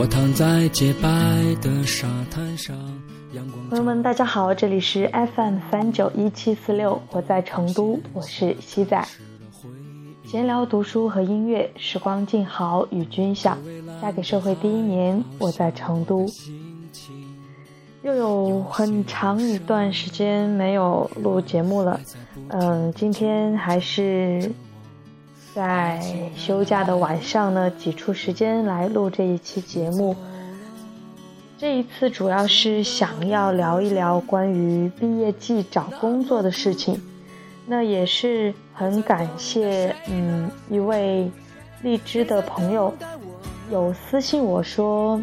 我躺在洁白的沙滩上，朋友们，大家好，这里是 FM 三九一七四六，我在成都，我是西仔。闲聊、读书和音乐，时光静好，与君享。嫁给社会第一年，我在成都。又有很长一段时间没有录节目了，嗯，今天还是在休假的晚上呢，挤出时间来录这一期节目。这一次主要是想要聊一聊关于毕业季找工作的事情。那也是很感谢，嗯，一位荔枝的朋友有私信我说，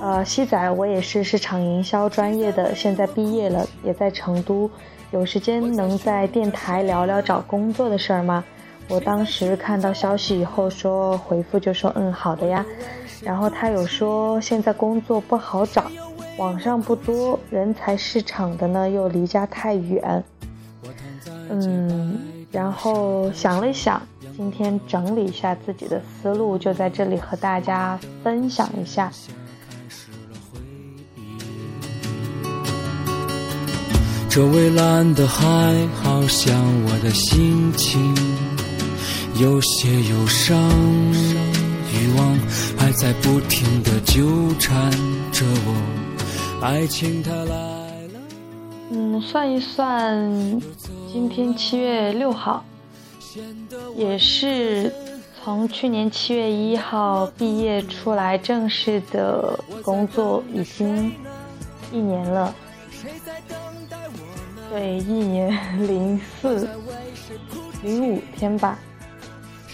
呃，西仔，我也是市场营销专业的，现在毕业了，也在成都，有时间能在电台聊聊找工作的事儿吗？我当时看到消息以后说回复就说嗯好的呀，然后他有说现在工作不好找，网上不多，人才市场的呢又离家太远。嗯，然后想了想，今天整理一下自己的思路，就在这里和大家分享一下。这蔚蓝的海，好像我的心情有些忧伤，欲望还在不停的纠缠着我，爱情它来。嗯，算一算，今天七月六号，也是从去年七月一号毕业出来正式的工作，已经一年了。对，一年零四零五天吧。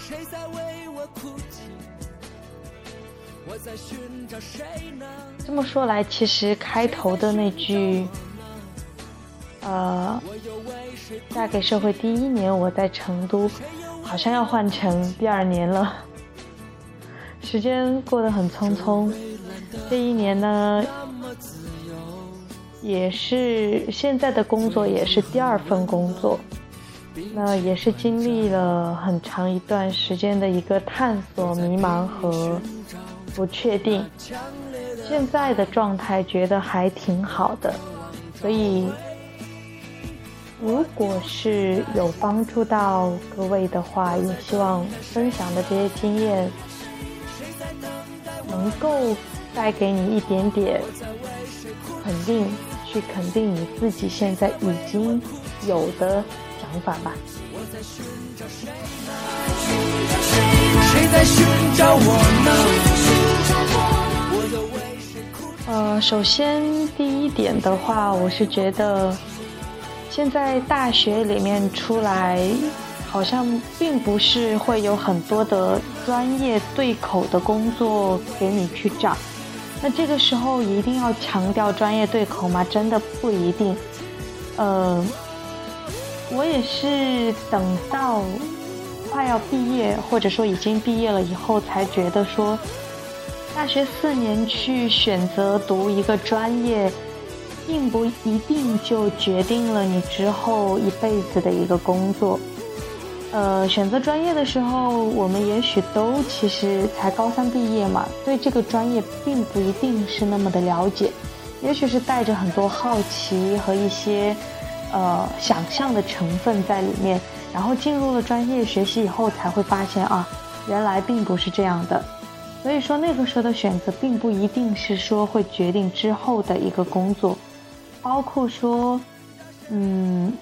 谁在为我哭泣？我在寻找谁呢这么说来，其实开头的那句。呃，嫁给社会第一年，我在成都，好像要换成第二年了。时间过得很匆匆，这一年呢，也是现在的工作也是第二份工作，那也是经历了很长一段时间的一个探索、迷茫和不确定。现在的状态觉得还挺好的，所以。如果是有帮助到各位的话，也希望分享的这些经验能够带给你一点点肯定，去肯定你自己现在已经有的法吧。呃，首先第一点的话，我是觉得。现在大学里面出来，好像并不是会有很多的专业对口的工作给你去找。那这个时候一定要强调专业对口吗？真的不一定。呃，我也是等到快要毕业，或者说已经毕业了以后，才觉得说，大学四年去选择读一个专业。并不一定就决定了你之后一辈子的一个工作。呃，选择专业的时候，我们也许都其实才高三毕业嘛，对这个专业并不一定是那么的了解，也许是带着很多好奇和一些呃想象的成分在里面，然后进入了专业学习以后，才会发现啊，原来并不是这样的。所以说那个时候的选择，并不一定是说会决定之后的一个工作。包括说，嗯，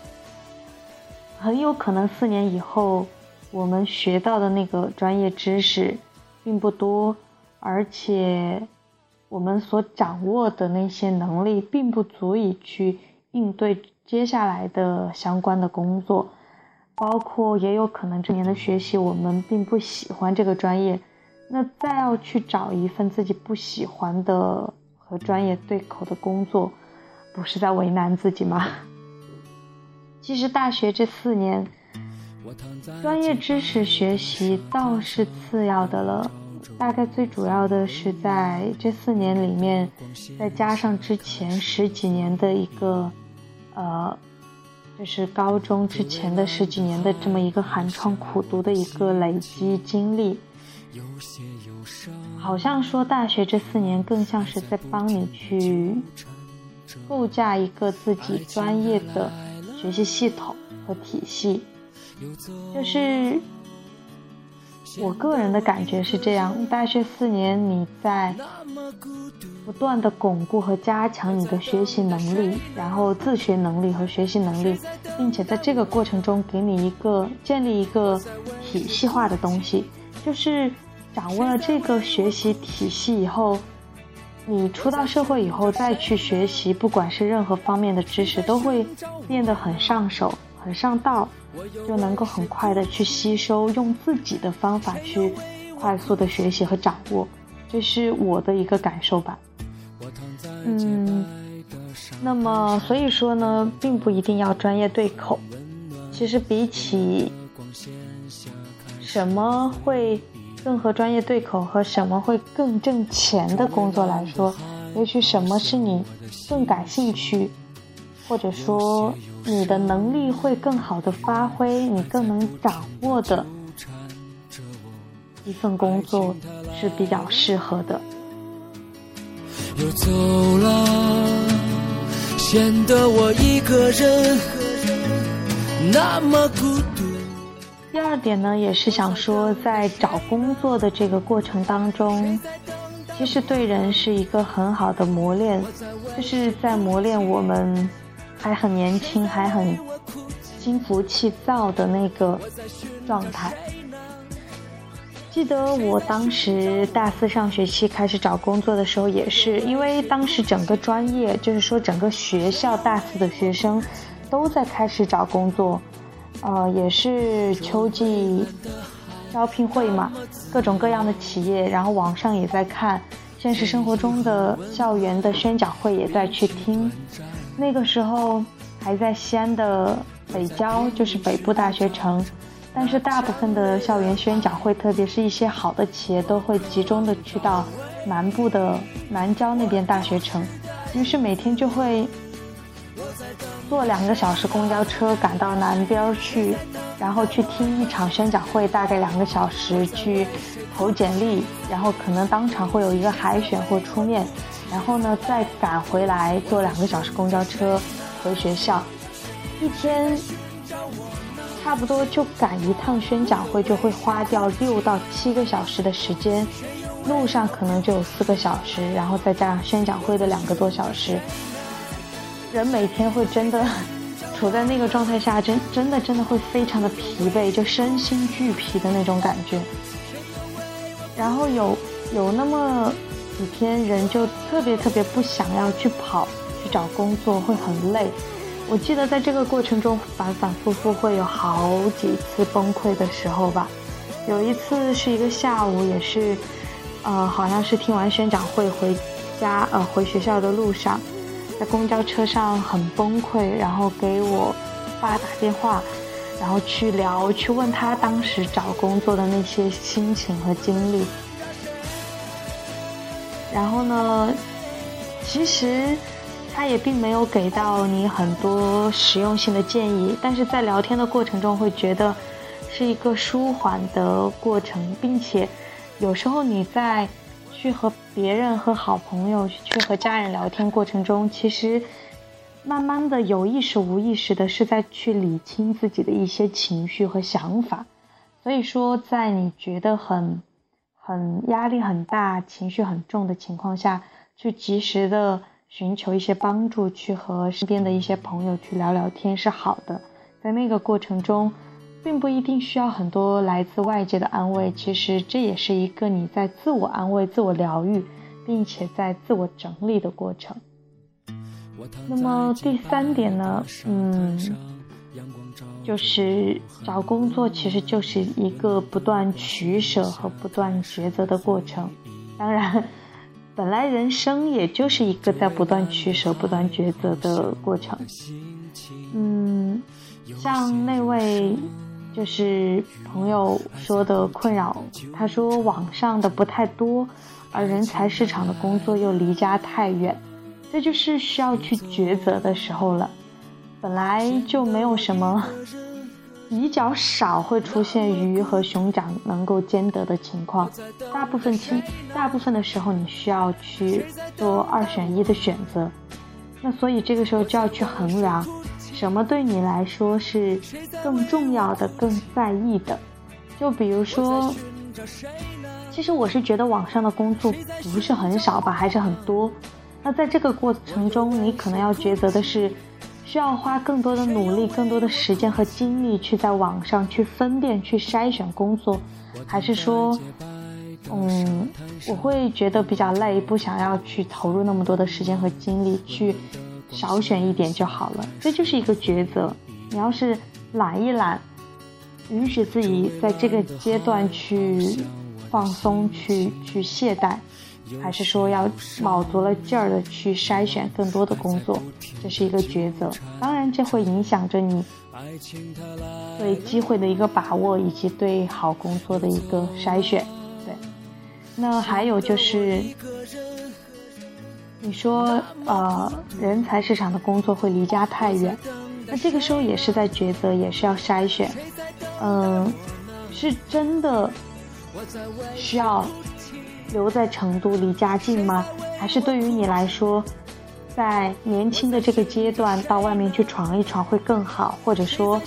很有可能四年以后，我们学到的那个专业知识并不多，而且我们所掌握的那些能力并不足以去应对接下来的相关的工作。包括也有可能这年的学习我们并不喜欢这个专业，那再要去找一份自己不喜欢的和专业对口的工作。不是在为难自己吗？其实大学这四年，专业知识学习倒是次要的了，大概最主要的是在这四年里面，再加上之前十几年的一个，呃，就是高中之前的十几年的这么一个寒窗苦读的一个累积经历。好像说大学这四年更像是在帮你去构架一个自己专业的学习系统和体系，就是我个人的感觉是这样：大学四年你在不断的巩固和加强你的学习能力，然后自学能力和学习能力，并且在这个过程中给你一个建立一个体系化的东西，就是。掌握了这个学习体系以后，你出到社会以后再去学习，不管是任何方面的知识，都会变得很上手、很上道，就能够很快的去吸收，用自己的方法去快速的学习和掌握，这是我的一个感受吧。嗯，那么所以说呢，并不一定要专业对口，其实比起什么会。更和专业对口和什么会更挣钱的工作来说，也许什么是你更感兴趣，或者说你的能力会更好的发挥，你更能掌握的一份工作是比较适合的。又走了，显得我一个人那么孤独。第二点呢，也是想说，在找工作的这个过程当中，其实对人是一个很好的磨练，就是在磨练我们还很年轻、还很心浮气躁的那个状态。记得我当时大四上学期开始找工作的时候，也是因为当时整个专业，就是说整个学校大四的学生都在开始找工作。呃，也是秋季招聘会嘛，各种各样的企业，然后网上也在看，现实生活中的校园的宣讲会也在去听。那个时候还在西安的北郊，就是北部大学城，但是大部分的校园宣讲会，特别是一些好的企业，都会集中的去到南部的南郊那边大学城，于是每天就会。坐两个小时公交车赶到南边去，然后去听一场宣讲会，大概两个小时去投简历，然后可能当场会有一个海选或出面，然后呢再赶回来坐两个小时公交车回学校，一天差不多就赶一趟宣讲会就会花掉六到七个小时的时间，路上可能就有四个小时，然后再加上宣讲会的两个多小时。人每天会真的处在那个状态下，真真的真的会非常的疲惫，就身心俱疲的那种感觉。然后有有那么几天，人就特别特别不想要去跑去找工作，会很累。我记得在这个过程中反反复复会有好几次崩溃的时候吧。有一次是一个下午，也是，呃，好像是听完宣讲会回家，呃，回学校的路上。在公交车上很崩溃，然后给我爸打电话，然后去聊，去问他当时找工作的那些心情和经历。然后呢，其实他也并没有给到你很多实用性的建议，但是在聊天的过程中会觉得是一个舒缓的过程，并且有时候你在。去和别人、和好朋友、去和家人聊天过程中，其实慢慢的有意识、无意识的是在去理清自己的一些情绪和想法。所以说，在你觉得很、很压力很大、情绪很重的情况下，去及时的寻求一些帮助，去和身边的一些朋友去聊聊天是好的。在那个过程中。并不一定需要很多来自外界的安慰，其实这也是一个你在自我安慰、自我疗愈，并且在自我整理的过程。那么第三点呢，嗯，就是找工作其实就是一个不断取舍和不断抉择的过程。当然，本来人生也就是一个在不断取舍、不断抉择的过程。嗯，像那位。就是朋友说的困扰，他说网上的不太多，而人才市场的工作又离家太远，这就是需要去抉择的时候了。本来就没有什么比较少会出现鱼和熊掌能够兼得的情况，大部分情大部分的时候你需要去做二选一的选择，那所以这个时候就要去衡量，什么对你来说是更重要的、更在意的。就比如说，其实我是觉得网上的工作不是很少吧，还是很多。那在这个过程中，你可能要抉择的是。需要花更多的努力、更多的时间和精力去在网上去分辨、去筛选工作，还是说，嗯，我会觉得比较累，不想要去投入那么多的时间和精力，去少选一点就好了。这就是一个抉择。你要是懒一懒，允许自己在这个阶段去放松、去去懈怠。还是说要卯足了劲儿的去筛选更多的工作，这是一个抉择。当然，这会影响着你对机会的一个把握，以及对好工作的一个筛选。对，那还有就是，你说呃，人才市场的工作会离家太远，那这个时候也是在抉择，也是要筛选。嗯，是真的需要。留在成都离家近吗？还是对于你来说，在年轻的这个阶段到外面去闯一闯会更好？或者说，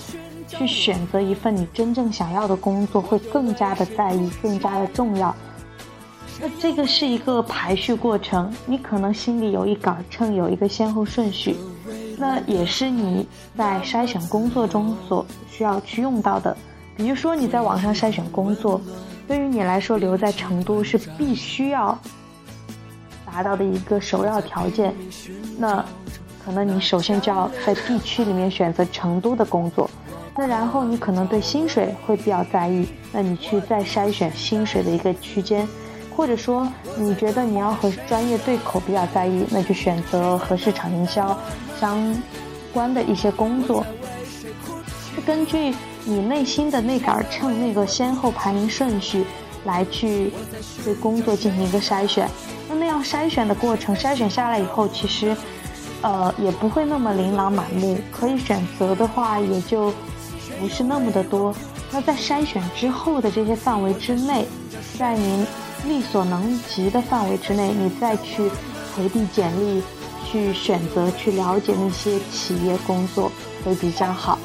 去选择一份你真正想要的工作会更加的在意，更加的重要？那这个是一个排序过程，你可能心里有一杆秤，有一个先后顺序，那也是你在筛选工作中所需要去用到的。比如说你在网上筛选工作。对于你来说，留在成都是必须要达到的一个首要条件。那可能你首先就要在地区里面选择成都的工作。那然后你可能对薪水会比较在意，那你去再筛选薪水的一个区间，或者说你觉得你要和专业对口比较在意，那就选择和市场营销相关的一些工作。是根据。你内心的那杆秤，那个先后排名顺序，来去对工作进行一个筛选。那那样筛选的过程，筛选下来以后，其实，呃，也不会那么琳琅满目，可以选择的话，也就不是那么的多。那在筛选之后的这些范围之内，在您力所能及的范围之内，你再去回递简历，去选择去了解那些企业工作，会比较好。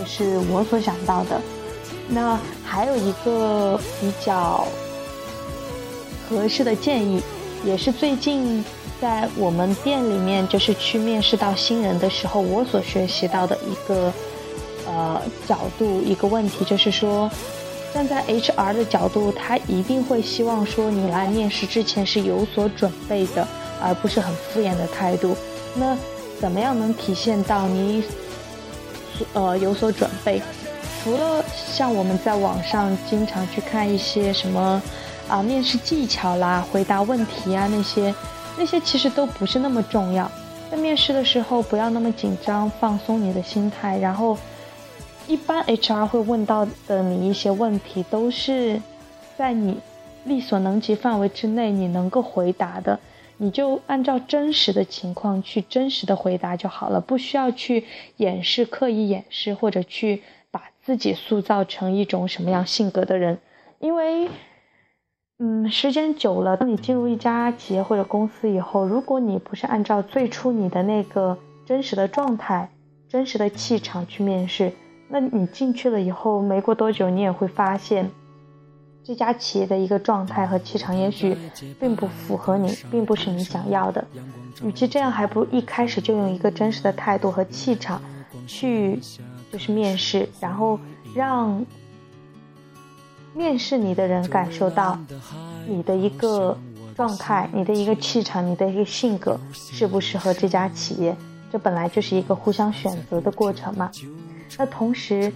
这是我所想到的。那还有一个比较合适的建议，也是最近在我们店里面，就是去面试到新人的时候，我所学习到的一个呃角度，一个问题，就是说，站在 HR 的角度，他一定会希望说你来面试之前是有所准备的，而不是很敷衍的态度。那怎么样能体现到你？呃，有所准备，除了像我们在网上经常去看一些什么啊面试技巧啦、回答问题啊那些，那些其实都不是那么重要。在面试的时候，不要那么紧张，放松你的心态。然后，一般 HR 会问到的你一些问题，都是在你力所能及范围之内，你能够回答的。你就按照真实的情况去真实的回答就好了，不需要去掩饰、刻意掩饰，或者去把自己塑造成一种什么样性格的人。因为，嗯，时间久了，当你进入一家企业或者公司以后，如果你不是按照最初你的那个真实的状态、真实的气场去面试，那你进去了以后，没过多久，你也会发现。这家企业的一个状态和气场，也许并不符合你，并不是你想要的。与其这样，还不如一开始就用一个真实的态度和气场去，就是面试，然后让面试你的人感受到你的一个状态、你的一个气场、你的一个性格适不适合这家企业。这本来就是一个互相选择的过程嘛。那同时。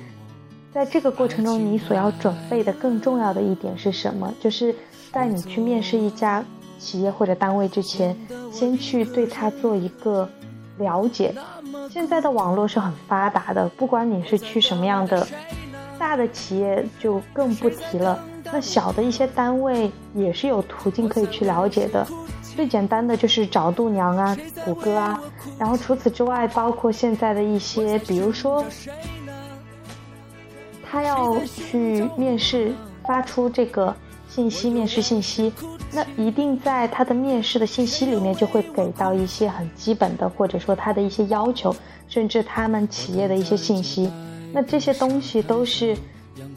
在这个过程中，你所要准备的更重要的一点是什么？就是在你去面试一家企业或者单位之前，先去对它做一个了解。现在的网络是很发达的，不管你是去什么样的大的企业，就更不提了。那小的一些单位也是有途径可以去了解的。最简单的就是找度娘啊、谷歌啊，然后除此之外，包括现在的一些，比如说。他要去面试，发出这个信息，面试信息，那一定在他的面试的信息里面就会给到一些很基本的，或者说他的一些要求，甚至他们企业的一些信息。那这些东西都是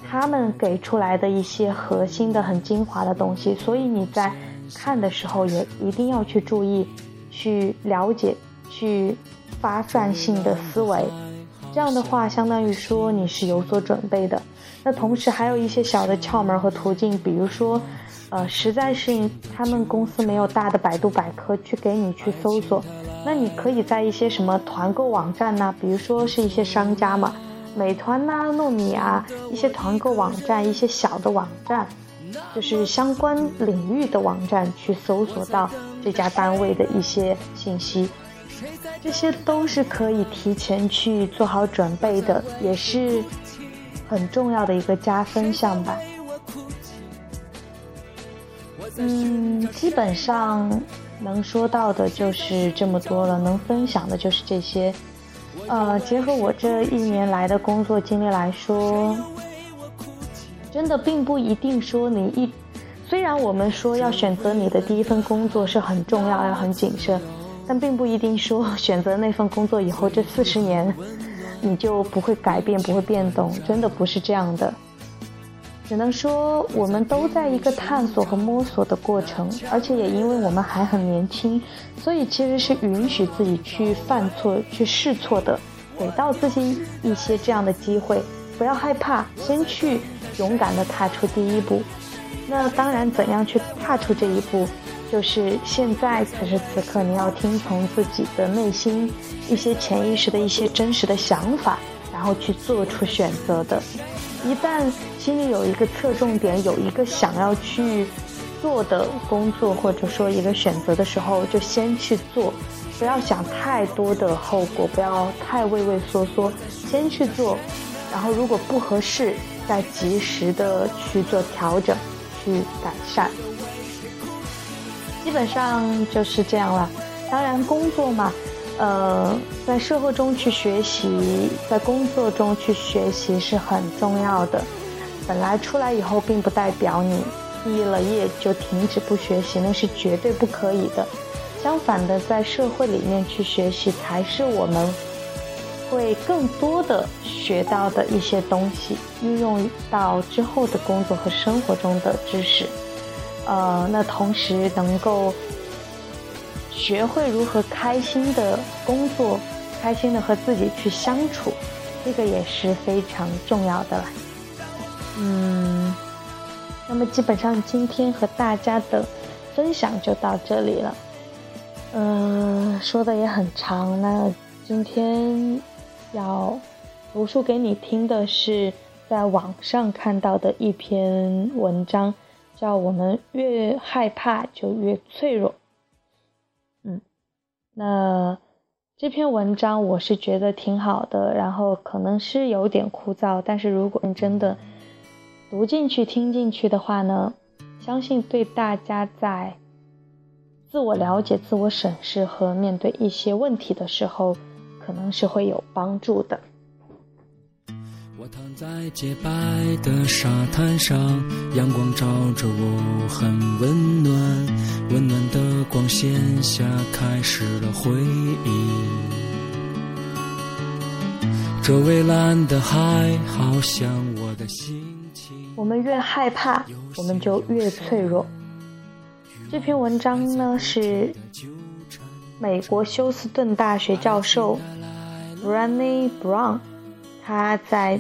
他们给出来的一些核心的、很精华的东西，所以你在看的时候也一定要去注意，去了解，去发散性的思维。这样的话，相当于说你是有所准备的。那同时还有一些小的窍门和途径，比如说，呃，实在是他们公司没有大的百度百科去给你去搜索，那你可以在一些什么团购网站呐，比如说是一些商家嘛，美团呐、糯米啊，一些团购网站，一些小的网站，就是相关领域的网站去搜索到这家单位的一些信息。这些都是可以提前去做好准备的，也是很重要的一个加分项吧。嗯，基本上能说到的就是这么多了，能分享的就是这些。呃，结合我这一年来的工作经历来说，真的并不一定说你一，虽然我们说要选择你的第一份工作是很重要，要很谨慎。但并不一定说 选择那份工作以后，这四十年你就不会改变、不会变动，真的不是这样的。只能说我们都在一个探索和摸索的过程，而且也因为我们还很年轻，所以其实是允许自己去犯错、去试错的，给到自己一些这样的机会，不要害怕，先去勇敢地踏出第一步。那当然，怎样去踏出这一步？就是现在，此时此刻，你要听从自己的内心一些潜意识的一些真实的想法，然后去做出选择的。一旦心里有一个侧重点，有一个想要去做的工作，或者说一个选择的时候，就先去做，不要想太多的后果，不要太畏畏缩缩，先去做。然后如果不合适，再及时的去做调整，去改善。基本上就是这样了。当然，工作嘛，呃，在社会中去学习，在工作中去学习是很重要的。本来出来以后，并不代表你毕了业就停止不学习，那是绝对不可以的。相反的，在社会里面去学习，才是我们会更多的学到的一些东西，运用到之后的工作和生活中的知识。呃，那同时能够学会如何开心的工作，开心的和自己去相处，这个也是非常重要的了。嗯，那么基本上今天和大家的分享就到这里了。嗯，说的也很长，那今天要读书给你听的是在网上看到的一篇文章。叫我们越害怕就越脆弱，嗯，那这篇文章我是觉得挺好的，然后可能是有点枯燥，但是如果你真的读进去、听进去的话呢，相信对大家在自我了解、自我审视和面对一些问题的时候，可能是会有帮助的。我躺在洁白的沙滩上，阳光照着我，很温暖。温暖的光线下，开始了回忆。这蔚蓝的海，好像我的心情。我们越害怕，我们就越脆弱。这篇文章呢，是美国休斯顿大学教授 b r a n e Brown。他在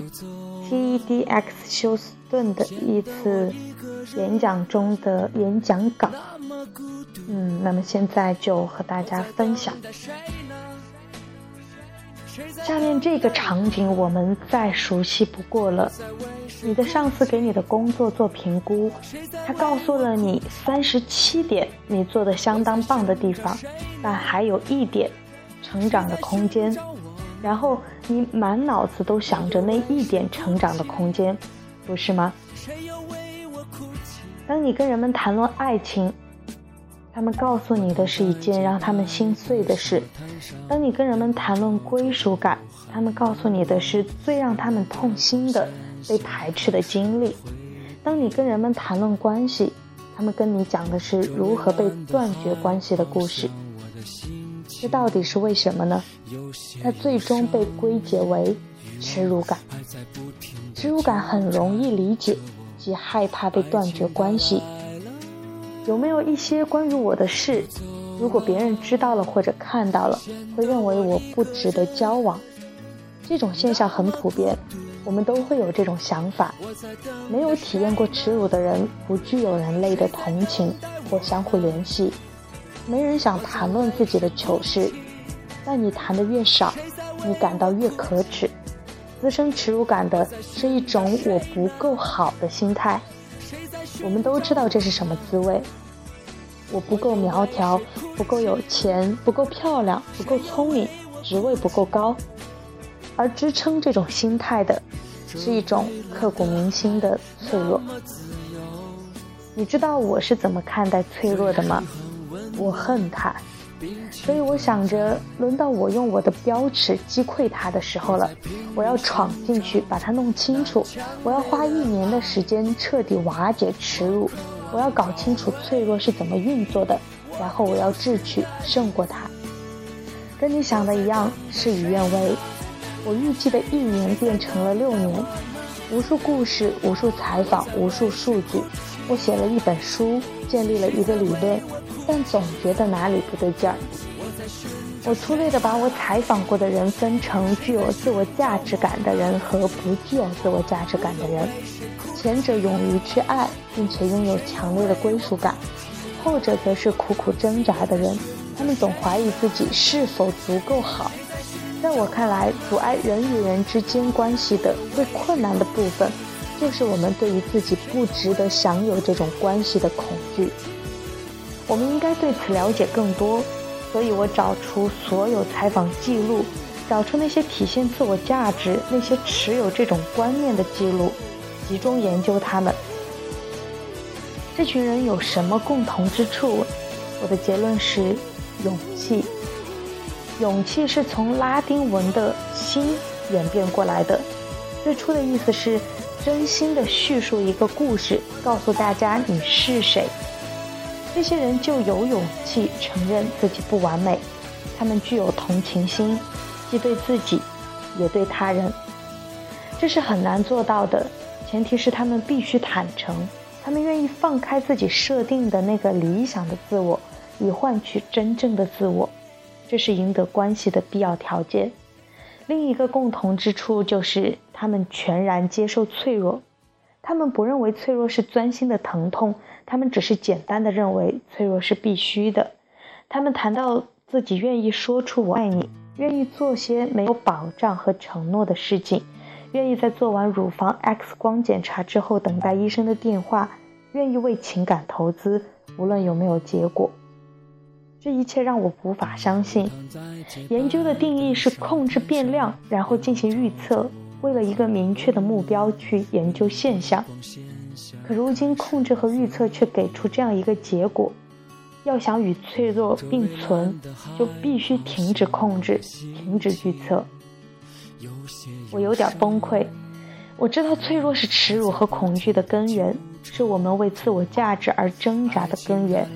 TEDx 休斯顿的一次演讲中的演讲稿，嗯，那么现在就和大家分享。下面这个场景我们再熟悉不过了。你的上司给你的工作做评估，他告诉了你三十七点你做的相当棒的地方，但还有一点成长的空间。然后你满脑子都想着那一点成长的空间，不是吗？当你跟人们谈论爱情，他们告诉你的是一件让他们心碎的事；当你跟人们谈论归属感，他们告诉你的是最让他们痛心的、被排斥的经历。当你跟人们谈论关系，他们跟你讲的是如何被断绝关系的故事。这到底是为什么呢？它最终被归结为耻辱感。耻辱感很容易理解，即害怕被断绝关系。有没有一些关于我的事，如果别人知道了或者看到了，会认为我不值得交往？这种现象很普遍，我们都会有这种想法。没有体验过耻辱的人，不具有人类的同情或相互联系。没人想谈论自己的糗事，但你谈的越少，你感到越可耻。滋生耻辱感的是一种我不够好的心态。我们都知道这是什么滋味。我不够苗条，不够有钱，不够漂亮，不够聪明，职位不够高。而支撑这种心态的，是一种刻骨铭心的脆弱。你知道我是怎么看待脆弱的吗？我恨他。所以我想着，轮到我用我的标尺击溃他的时候了。我要闯进去，把它弄清楚。我要花一年的时间彻底瓦解耻辱。我要搞清楚脆弱是怎么运作的，然后我要智取胜过他。跟你想的一样，事与愿违。我预计的一年变成了六年，无数故事，无数采访，无数数据。我写了一本书，建立了一个理论。但总觉得哪里不对劲儿。我粗略地把我采访过的人分成具有自我价值感的人和不具有自我价值感的人。前者勇于去爱，并且拥有强烈的归属感；后者则是苦苦挣扎的人。他们总怀疑自己是否足够好。在我看来，阻碍人与人之间关系的最困难的部分，就是我们对于自己不值得享有这种关系的恐惧。我们应该对此了解更多，所以我找出所有采访记录，找出那些体现自我价值、那些持有这种观念的记录，集中研究他们。这群人有什么共同之处？我的结论是勇气。勇气是从拉丁文的“心”演变过来的，最初的意思是真心的叙述一个故事，告诉大家你是谁。这些人就有勇气承认自己不完美，他们具有同情心，既对自己，也对他人。这是很难做到的，前提是他们必须坦诚，他们愿意放开自己设定的那个理想的自我，以换取真正的自我。这是赢得关系的必要条件。另一个共同之处就是他们全然接受脆弱，他们不认为脆弱是钻心的疼痛。他们只是简单的认为脆弱是必须的。他们谈到自己愿意说出“我爱你”，愿意做些没有保障和承诺的事情，愿意在做完乳房 X 光检查之后等待医生的电话，愿意为情感投资，无论有没有结果。这一切让我无法相信。研究的定义是控制变量，然后进行预测，为了一个明确的目标去研究现象。可如今，控制和预测却给出这样一个结果：要想与脆弱并存，就必须停止控制，停止预测。我有点崩溃。我知道脆弱是耻辱和恐惧的根源，是我们为自我价值而挣扎的根源，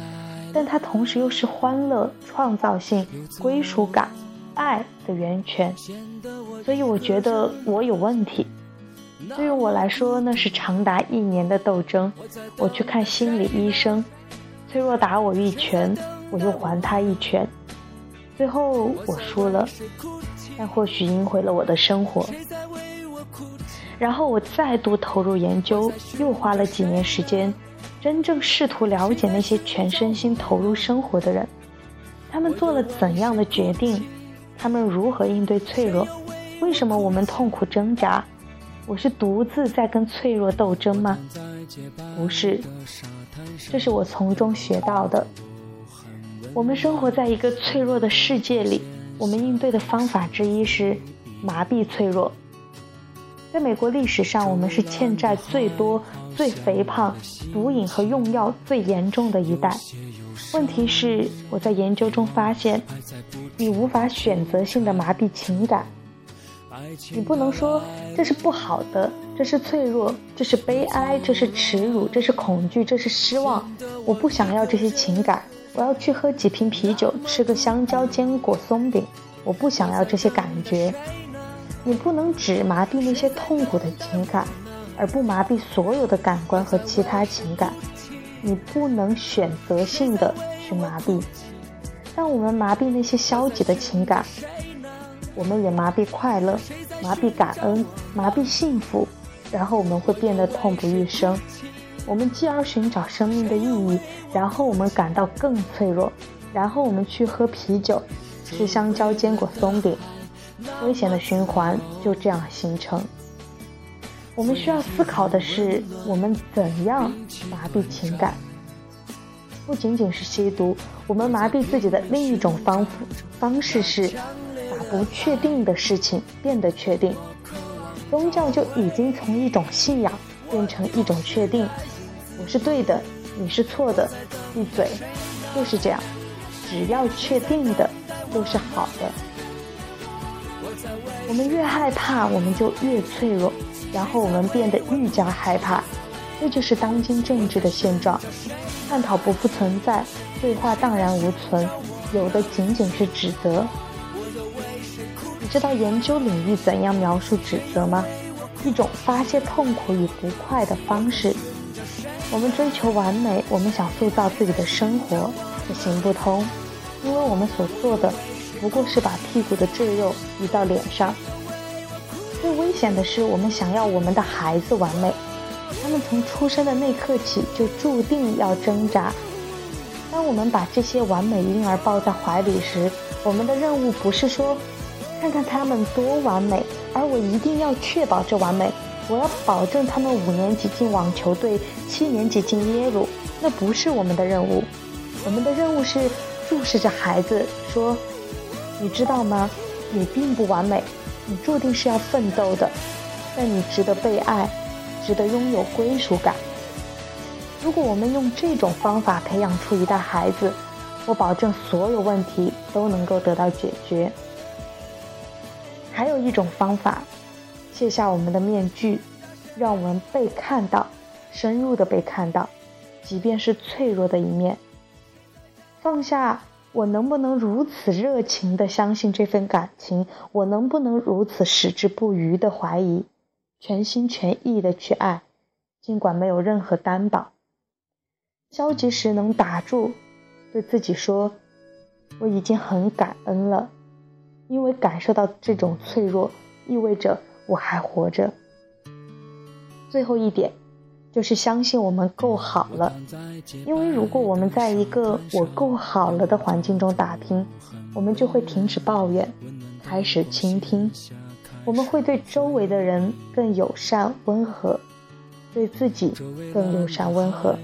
但它同时又是欢乐、创造性、归属感、爱的源泉。所以，我觉得我有问题。对于我来说，那是长达一年的斗争。我去看心理医生，脆弱打我一拳，我又还他一拳，最后我输了，但或许赢回了我的生活。然后我再度投入研究，又花了几年时间，真正试图了解那些全身心投入生活的人，他们做了怎样的决定，他们如何应对脆弱，为什么我们痛苦挣扎？我是独自在跟脆弱斗争吗？不是，这是我从中学到的。我们生活在一个脆弱的世界里，我们应对的方法之一是麻痹脆弱。在美国历史上，我们是欠债最多、最肥胖、毒瘾和用药最严重的一代。问题是，我在研究中发现，你无法选择性的麻痹情感。你不能说这是不好的，这是脆弱，这是悲哀，这是耻辱，这是恐惧，这是失望。我不想要这些情感，我要去喝几瓶啤酒，吃个香蕉坚果松饼。我不想要这些感觉。你不能只麻痹那些痛苦的情感，而不麻痹所有的感官和其他情感。你不能选择性的去麻痹。当我们麻痹那些消极的情感，我们也麻痹快乐，麻痹感恩，麻痹幸福，然后我们会变得痛不欲生。我们继而寻找生命的意义，然后我们感到更脆弱，然后我们去喝啤酒，吃香蕉、坚果、松饼，危险的循环就这样形成。我们需要思考的是，我们怎样麻痹情感？不仅仅是吸毒，我们麻痹自己的另一种方方式是，把不确定的事情变得确定。宗教就已经从一种信仰变成一种确定。我是对的，你是错的，闭嘴，就是这样。只要确定的，都是好的。我们越害怕，我们就越脆弱，然后我们变得愈加害怕。这就是当今政治的现状。探讨不复存在，对话荡然无存，有的仅仅是指责。你知道研究领域怎样描述指责吗？一种发泄痛苦与不快的方式。我们追求完美，我们想塑造自己的生活，这行不通，因为我们所做的不过是把屁股的赘肉移到脸上。最危险的是，我们想要我们的孩子完美。他们从出生的那刻起就注定要挣扎。当我们把这些完美婴儿抱在怀里时，我们的任务不是说看看他们多完美，而我一定要确保这完美。我要保证他们五年级进网球队，七年级进耶鲁。那不是我们的任务。我们的任务是注视着孩子，说：“你知道吗？你并不完美，你注定是要奋斗的，但你值得被爱。”值得拥有归属感。如果我们用这种方法培养出一代孩子，我保证所有问题都能够得到解决。还有一种方法，卸下我们的面具，让我们被看到，深入的被看到，即便是脆弱的一面。放下我能不能如此热情的相信这份感情，我能不能如此矢志不渝的怀疑。全心全意的去爱，尽管没有任何担保。消极时能打住，对自己说：“我已经很感恩了，因为感受到这种脆弱，意味着我还活着。”最后一点，就是相信我们够好了，因为如果我们在一个我够好了的环境中打拼，我们就会停止抱怨，开始倾听。我们会对周围的人更友善温和，对自己更友善温和，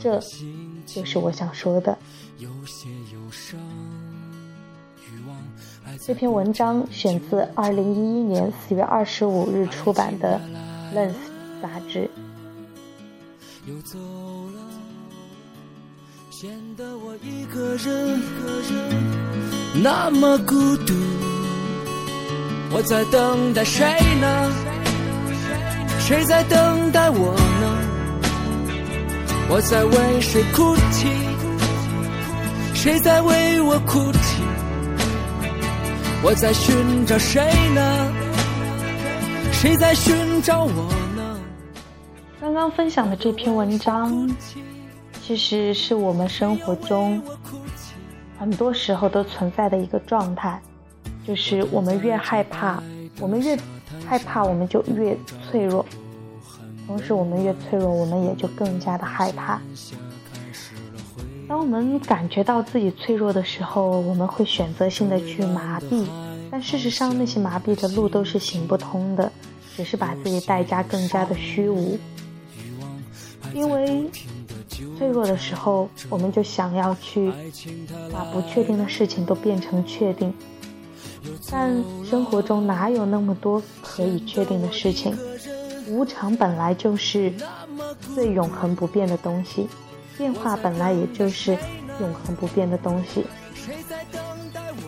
这就是我想说的。这篇文章选自二零一一年四月二十五日出版的《Lens》杂志。又走了显得我一个人那么孤独。我在等待谁呢？谁在等待我呢？我在为谁哭泣？谁在为我哭泣？我在寻找谁呢？谁在寻找我？刚刚分享的这篇文章，其实是我们生活中很多时候都存在的一个状态。就是我们越害怕，我们越害怕，我们就越脆弱。同时，我们越脆弱，我们也就更加的害怕。当我们感觉到自己脆弱的时候，我们会选择性的去麻痹，但事实上，那些麻痹的路都是行不通的，只是把自己代价更加的虚无。因为脆弱的时候，我们就想要去把不确定的事情都变成确定。但生活中哪有那么多可以确定的事情？无常本来就是最永恒不变的东西，变化本来也就是永恒不变的东西。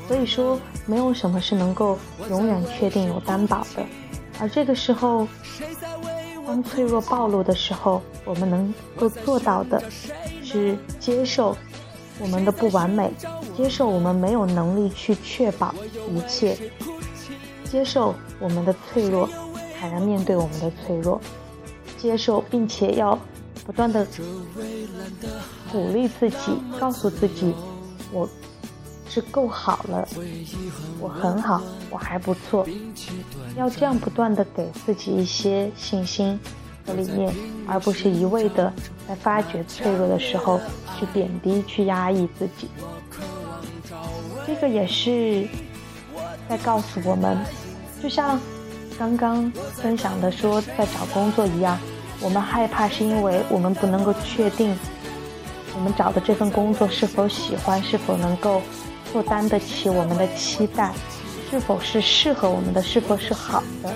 所以说，没有什么是能够永远确定有担保的。而这个时候，当脆弱暴露的时候，我们能够做到的是接受我们的不完美，接受我们没有能力去确保一切，接受我们的脆弱，坦然面对我们的脆弱，接受并且要不断的鼓励自己，告诉自己，我。是够好了，我很好，我还不错。要这样不断的给自己一些信心和理念，而不是一味的在发觉脆弱的时候去贬低、去压抑自己。这个也是在告诉我们，就像刚刚分享的说，在找工作一样，我们害怕是因为我们不能够确定我们找的这份工作是否喜欢，是否能够。负担得起我们的期待，是否是适合我们的，是否是好的？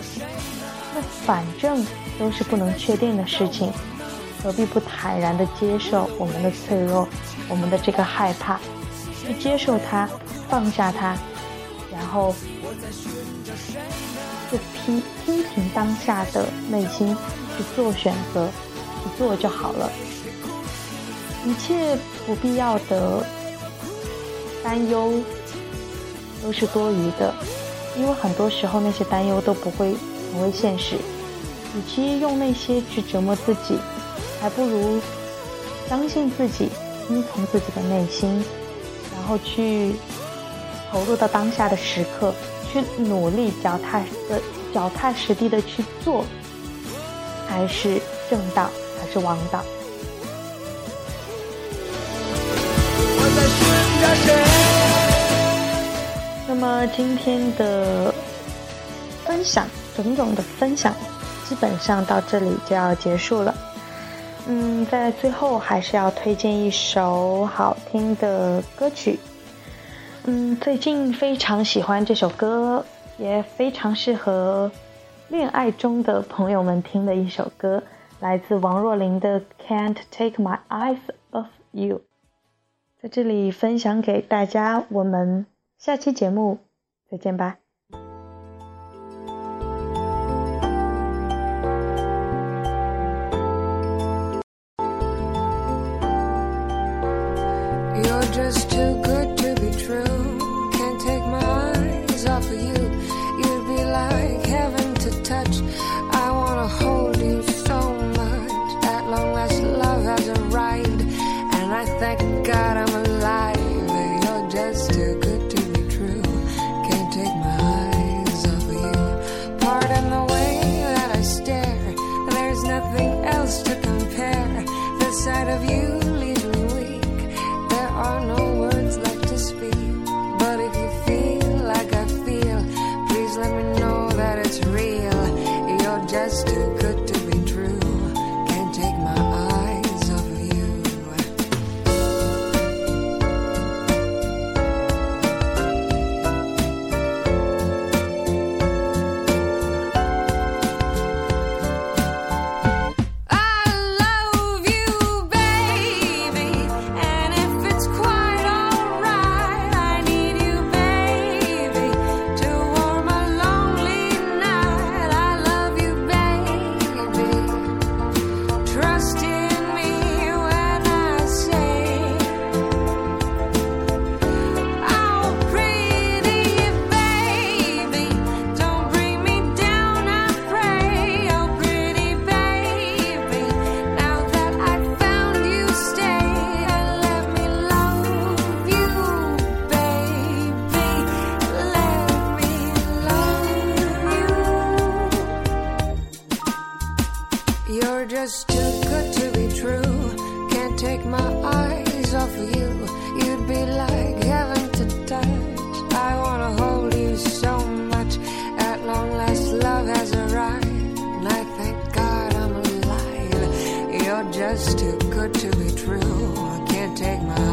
那反正都是不能确定的事情，何必不坦然地接受我们的脆弱，我们的这个害怕，去接受它，放下它，然后就听听凭当下的内心去做选择，去做就好了，一切不必要的。担忧都是多余的，因为很多时候那些担忧都不会成为现实。与其用那些去折磨自己，还不如相信自己，听从自己的内心，然后去投入到当下的时刻，去努力脚踏的脚踏实地的去做，才是正道，才是王道。那么今天的分享，种种的分享，基本上到这里就要结束了。嗯，在最后还是要推荐一首好听的歌曲。嗯，最近非常喜欢这首歌，也非常适合恋爱中的朋友们听的一首歌，来自王若琳的《Can't Take My Eyes Off You》。在这里分享给大家，我们下期节目再见吧。is too good to be true. I can't take my